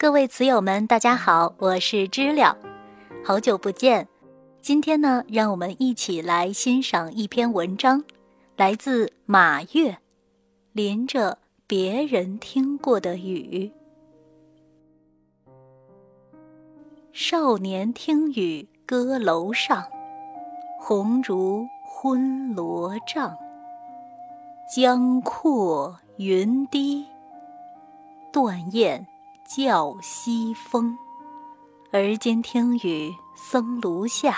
各位词友们，大家好，我是知了，好久不见。今天呢，让我们一起来欣赏一篇文章，来自马月，淋着别人听过的雨。少年听雨歌楼上，红烛昏罗帐。江阔云低，断雁叫西风。而今听雨僧庐下，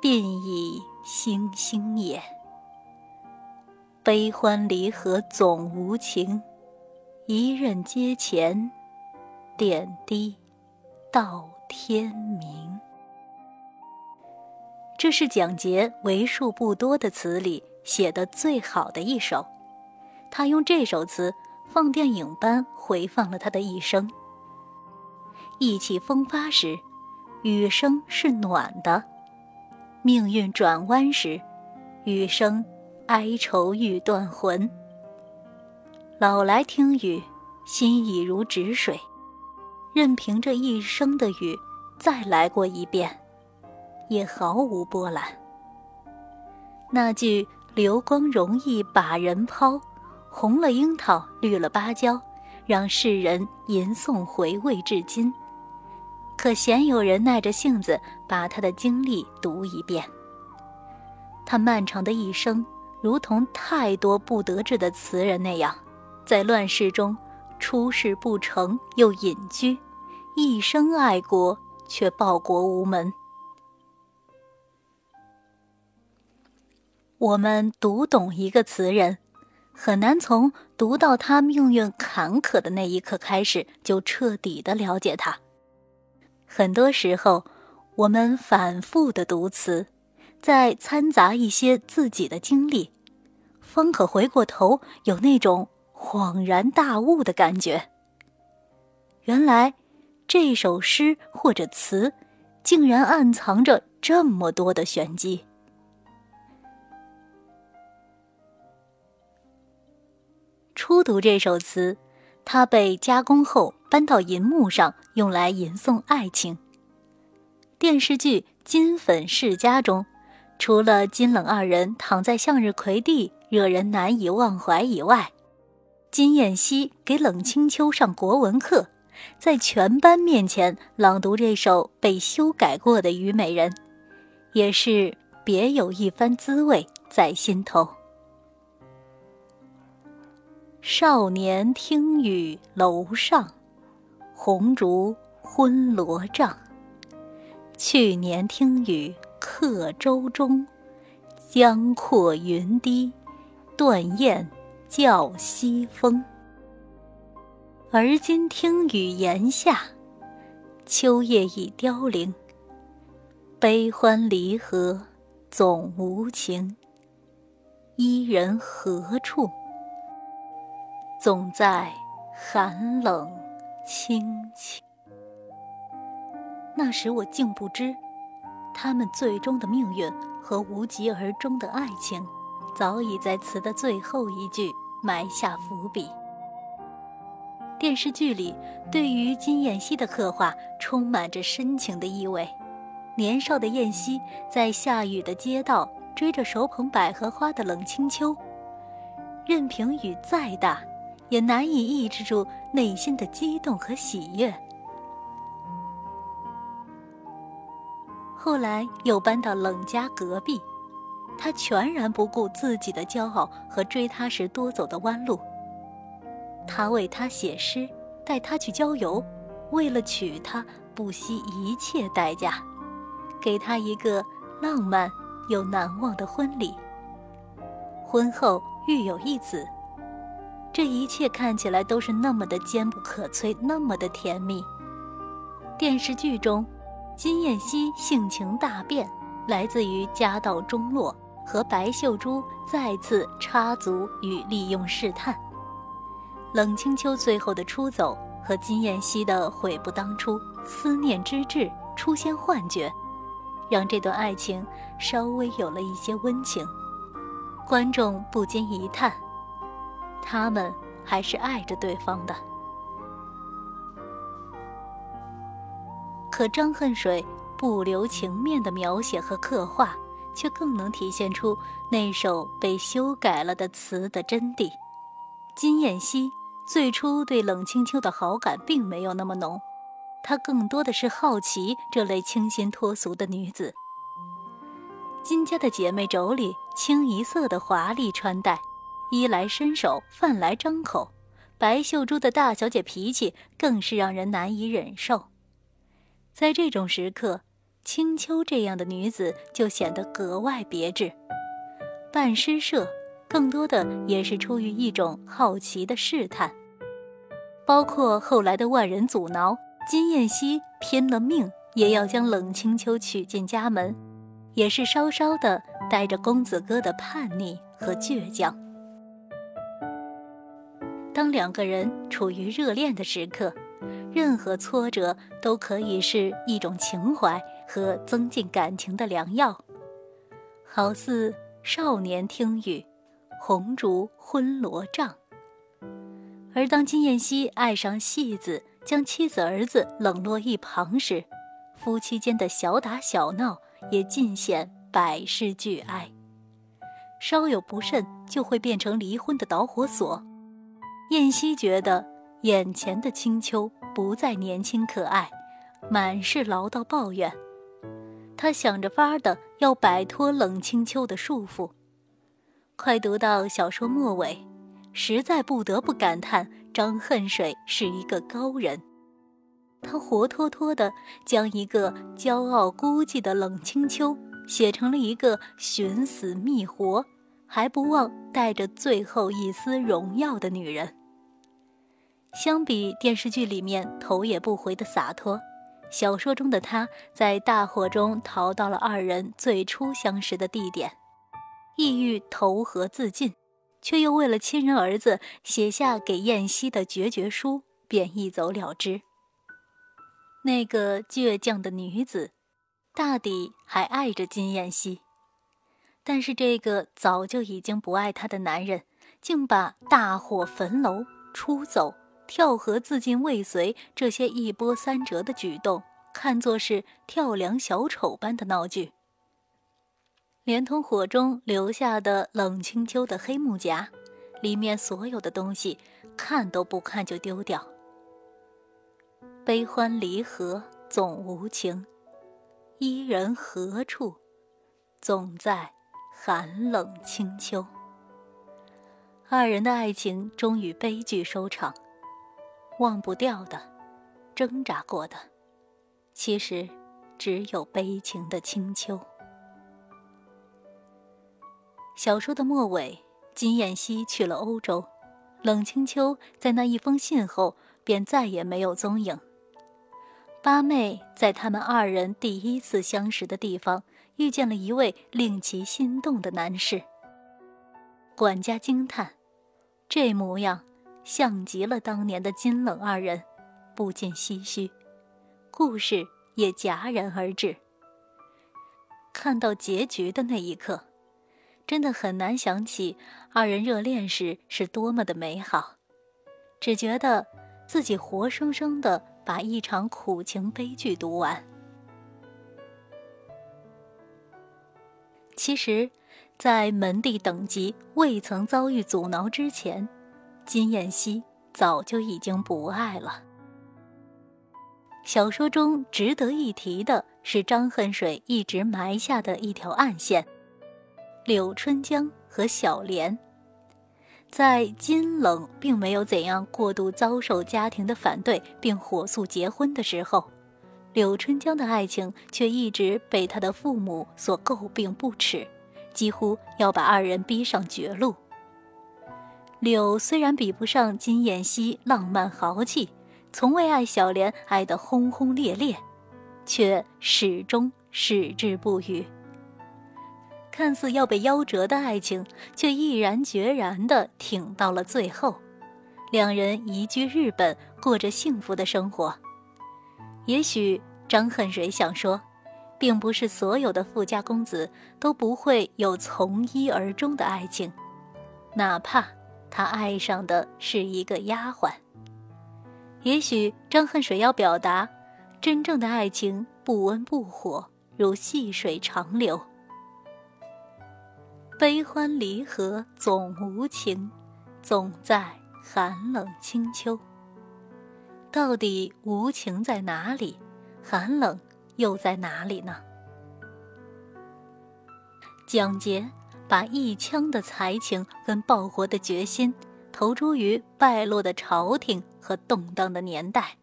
鬓已星星也。悲欢离合总无情，一任阶前，点滴到天明。这是蒋捷为数不多的词里。写的最好的一首，他用这首词放电影般回放了他的一生。意气风发时，雨声是暖的；命运转弯时，雨声哀愁欲断魂。老来听雨，心已如止水，任凭这一生的雨再来过一遍，也毫无波澜。那句。流光容易把人抛，红了樱桃，绿了芭蕉，让世人吟诵回味至今。可鲜有人耐着性子把他的经历读一遍。他漫长的一生，如同太多不得志的词人那样，在乱世中出世不成又隐居，一生爱国却报国无门。我们读懂一个词人，很难从读到他命运坎坷的那一刻开始就彻底的了解他。很多时候，我们反复的读词，再掺杂一些自己的经历，方可回过头有那种恍然大悟的感觉。原来，这首诗或者词，竟然暗藏着这么多的玄机。初读这首词，它被加工后搬到银幕上，用来吟诵爱情。电视剧《金粉世家》中，除了金冷二人躺在向日葵地，惹人难以忘怀以外，金燕西给冷清秋上国文课，在全班面前朗读这首被修改过的《虞美人》，也是别有一番滋味在心头。少年听雨楼上，红烛昏罗帐。去年听雨客舟中，江阔云低，断雁叫西风。而今听雨檐下，秋叶已凋零。悲欢离合总无情，伊人何处？总在寒冷清清。那时我竟不知，他们最终的命运和无疾而终的爱情，早已在词的最后一句埋下伏笔。电视剧里对于金燕西的刻画充满着深情的意味。年少的燕西在下雨的街道追着手捧百合花的冷清秋，任凭雨再大。也难以抑制住内心的激动和喜悦。后来又搬到冷家隔壁，他全然不顾自己的骄傲和追他时多走的弯路。他为他写诗，带他去郊游，为了娶她不惜一切代价，给她一个浪漫又难忘的婚礼。婚后育有一子。这一切看起来都是那么的坚不可摧，那么的甜蜜。电视剧中，金燕西性情大变，来自于家道中落，和白秀珠再次插足与利用试探。冷清秋最后的出走和金燕西的悔不当初、思念之至、出现幻觉，让这段爱情稍微有了一些温情。观众不禁一叹。他们还是爱着对方的。可张恨水不留情面的描写和刻画，却更能体现出那首被修改了的词的真谛。金燕西最初对冷清秋的好感并没有那么浓，他更多的是好奇这类清新脱俗的女子。金家的姐妹妯娌清一色的华丽穿戴，衣来伸手，饭来张口。白秀珠的大小姐脾气更是让人难以忍受。在这种时刻，青秋这样的女子就显得格外别致。办诗社更多的也是出于一种好奇的试探，包括后来的万人阻挠，金燕西拼了命也要将冷清秋娶进家门，也是稍稍的带着公子哥的叛逆和倔强。当两个人处于热恋的时刻，任何挫折都可以是一种情怀和增进感情的良药，好似少年听雨，红烛昏罗帐。而当金燕西爱上戏子，将妻子儿子冷落一旁时，夫妻间的小打小闹也尽显百事俱哀，稍有不慎就会变成离婚的导火索。燕西觉得眼前的青秋不再年轻可爱，满是唠叨抱怨。他想着法儿的要摆脱冷清秋的束缚。快读到小说末尾，实在不得不感叹张恨水是一个高人。他活脱脱的将一个骄傲孤寂的冷清秋写成了一个寻死觅活，还不忘带着最后一丝荣耀的女人。相比电视剧里面头也不回的洒脱，小说中的他在大火中逃到了二人最初相识的地点，意欲投河自尽，却又为了亲人儿子写下给燕西的决绝书，便一走了之。那个倔强的女子，大抵还爱着金燕西，但是这个早就已经不爱她的男人，竟把大火焚楼出走。跳河自尽未遂这些一波三折的举动，看作是跳梁小丑般的闹剧，连同火中留下的冷清秋的黑木夹，里面所有的东西，看都不看就丢掉。悲欢离合总无情，伊人何处？总在寒冷清秋。二人的爱情终于悲剧收场。忘不掉的，挣扎过的，其实只有悲情的清秋。小说的末尾，金燕西去了欧洲，冷清秋在那一封信后便再也没有踪影。八妹在他们二人第一次相识的地方遇见了一位令其心动的男士。管家惊叹：“这模样。”像极了当年的金冷二人，不禁唏嘘。故事也戛然而止。看到结局的那一刻，真的很难想起二人热恋时是多么的美好，只觉得自己活生生的把一场苦情悲剧读完。其实，在门第等级未曾遭遇阻挠之前。金燕西早就已经不爱了。小说中值得一提的是张恨水一直埋下的一条暗线：柳春江和小莲。在金冷并没有怎样过度遭受家庭的反对，并火速结婚的时候，柳春江的爱情却一直被他的父母所诟病不耻，几乎要把二人逼上绝路。柳虽然比不上金燕西浪漫豪气，从未爱小莲爱得轰轰烈烈，却始终矢志不渝。看似要被夭折的爱情，却毅然决然地挺到了最后。两人移居日本，过着幸福的生活。也许张恨水想说，并不是所有的富家公子都不会有从一而终的爱情，哪怕。他爱上的是一个丫鬟。也许张恨水要表达，真正的爱情不温不火，如细水长流。悲欢离合总无情，总在寒冷清秋。到底无情在哪里？寒冷又在哪里呢？蒋捷把一腔的才情跟报国的决心投诸于败落的朝廷和动荡的年代。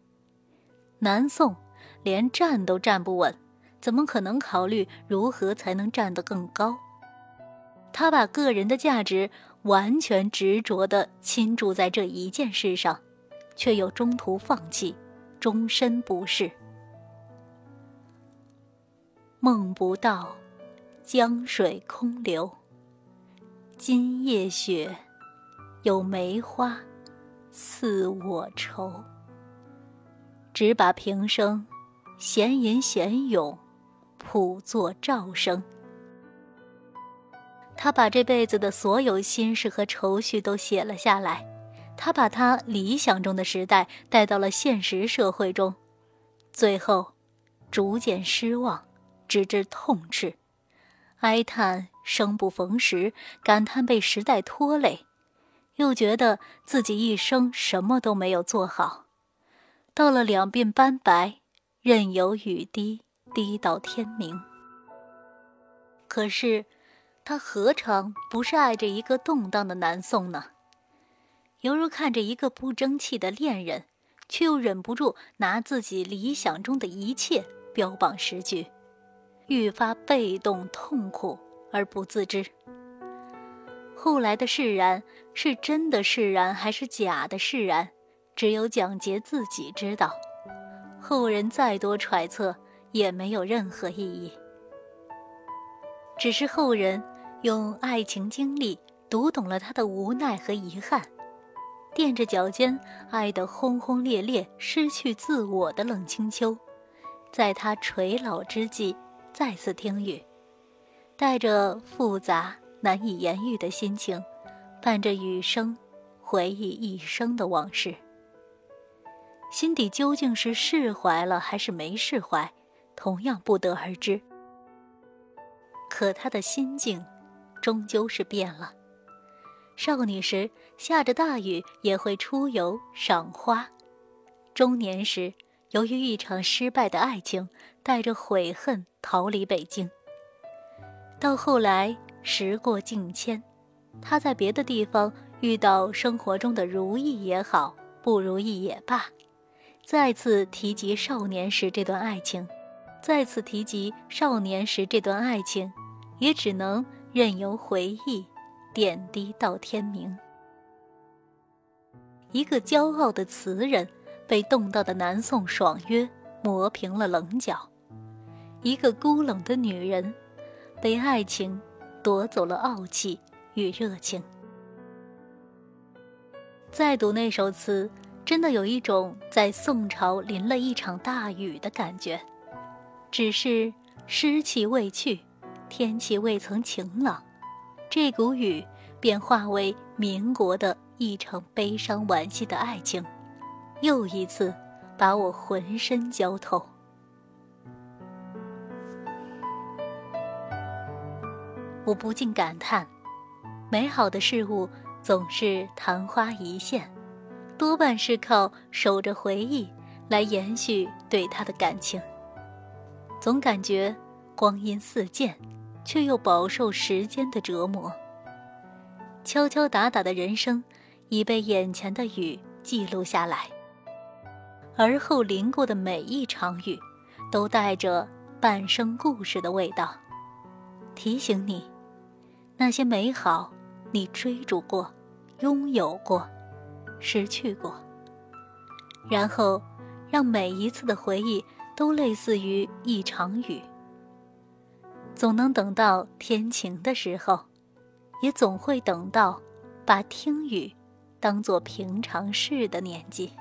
南宋连站都站不稳，怎么可能考虑如何才能站得更高？他把个人的价值完全执着地倾注在这一件事上，却又中途放弃，终身不仕。梦不到。江水空流。今夜雪，有梅花，似我愁。只把平生，闲吟闲咏，谱作赵生。他把这辈子的所有心事和愁绪都写了下来，他把他理想中的时代带到了现实社会中，最后，逐渐失望，直至痛斥。哀叹生不逢时，感叹被时代拖累，又觉得自己一生什么都没有做好。到了两鬓斑白，任由雨滴滴到天明。可是，他何尝不是爱着一个动荡的南宋呢？犹如看着一个不争气的恋人，却又忍不住拿自己理想中的一切标榜时局。愈发被动痛苦而不自知。后来的释然是真的释然还是假的释然，只有蒋捷自己知道。后人再多揣测也没有任何意义。只是后人用爱情经历读懂了他的无奈和遗憾，垫着脚尖爱得轰轰烈烈、失去自我的冷清秋，在他垂老之际。再次听雨，带着复杂难以言喻的心情，伴着雨声，回忆一生的往事。心底究竟是释怀了还是没释怀，同样不得而知。可他的心境，终究是变了。少女时下着大雨也会出游赏花，中年时。由于一场失败的爱情，带着悔恨逃离北京。到后来，时过境迁，他在别的地方遇到生活中的如意也好，不如意也罢，再次提及少年时这段爱情，再次提及少年时这段爱情，也只能任由回忆点滴到天明。一个骄傲的词人。被动荡的南宋爽约磨平了棱角，一个孤冷的女人，被爱情夺走了傲气与热情。再读那首词，真的有一种在宋朝淋了一场大雨的感觉，只是湿气未去，天气未曾晴朗，这股雨便化为民国的一场悲伤惋惜的爱情。又一次，把我浑身浇透。我不禁感叹：美好的事物总是昙花一现，多半是靠守着回忆来延续对他的感情。总感觉光阴似箭，却又饱受时间的折磨。敲敲打打的人生，已被眼前的雨记录下来。而后淋过的每一场雨，都带着半生故事的味道，提醒你，那些美好，你追逐过，拥有过，失去过。然后，让每一次的回忆都类似于一场雨。总能等到天晴的时候，也总会等到把听雨当做平常事的年纪。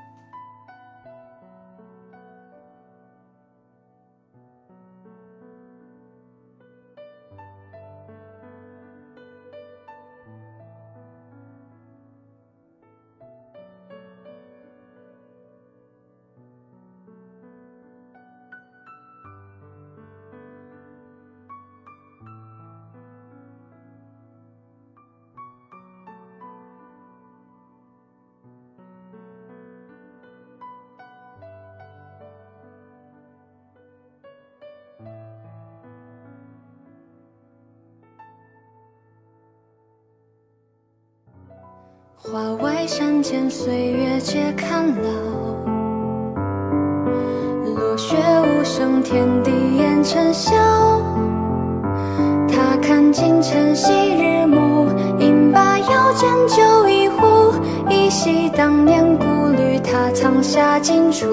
花外山间，岁月皆看老。落雪无声，天地掩尘嚣。他看尽晨曦日暮，饮罢腰间酒一壶，依稀当年故旅，他藏下金锄。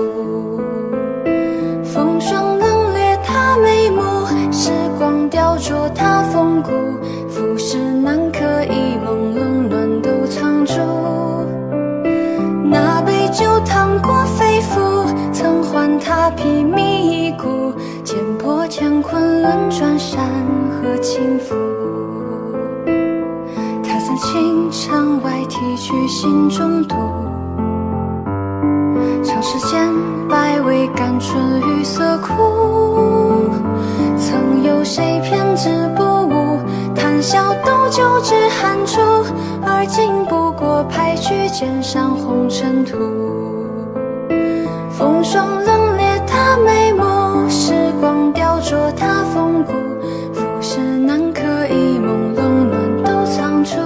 风霜冷冽，他眉目；时光雕琢，他风骨。轮转山河倾覆。他自青城外提取心中毒。长时间，百味甘醇与色苦。曾有谁偏执不悟？谈笑斗酒知寒处，而今不过拍去肩上红尘土。风霜冷，光雕琢他风骨，浮世难刻，一梦冷暖都藏住。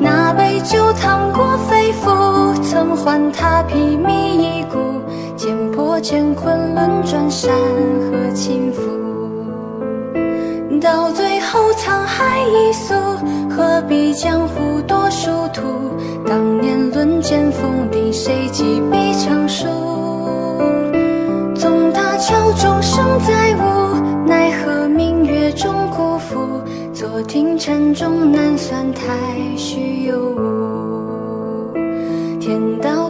那杯酒烫过肺腑，曾唤他披靡一顾。剑破乾坤，轮转山河倾覆。到最后沧海一粟，何必江湖多殊途？当年论剑锋利，谁几笔成书？众生再无奈何，明月中辜负。坐听禅钟难算太虚有无，天道。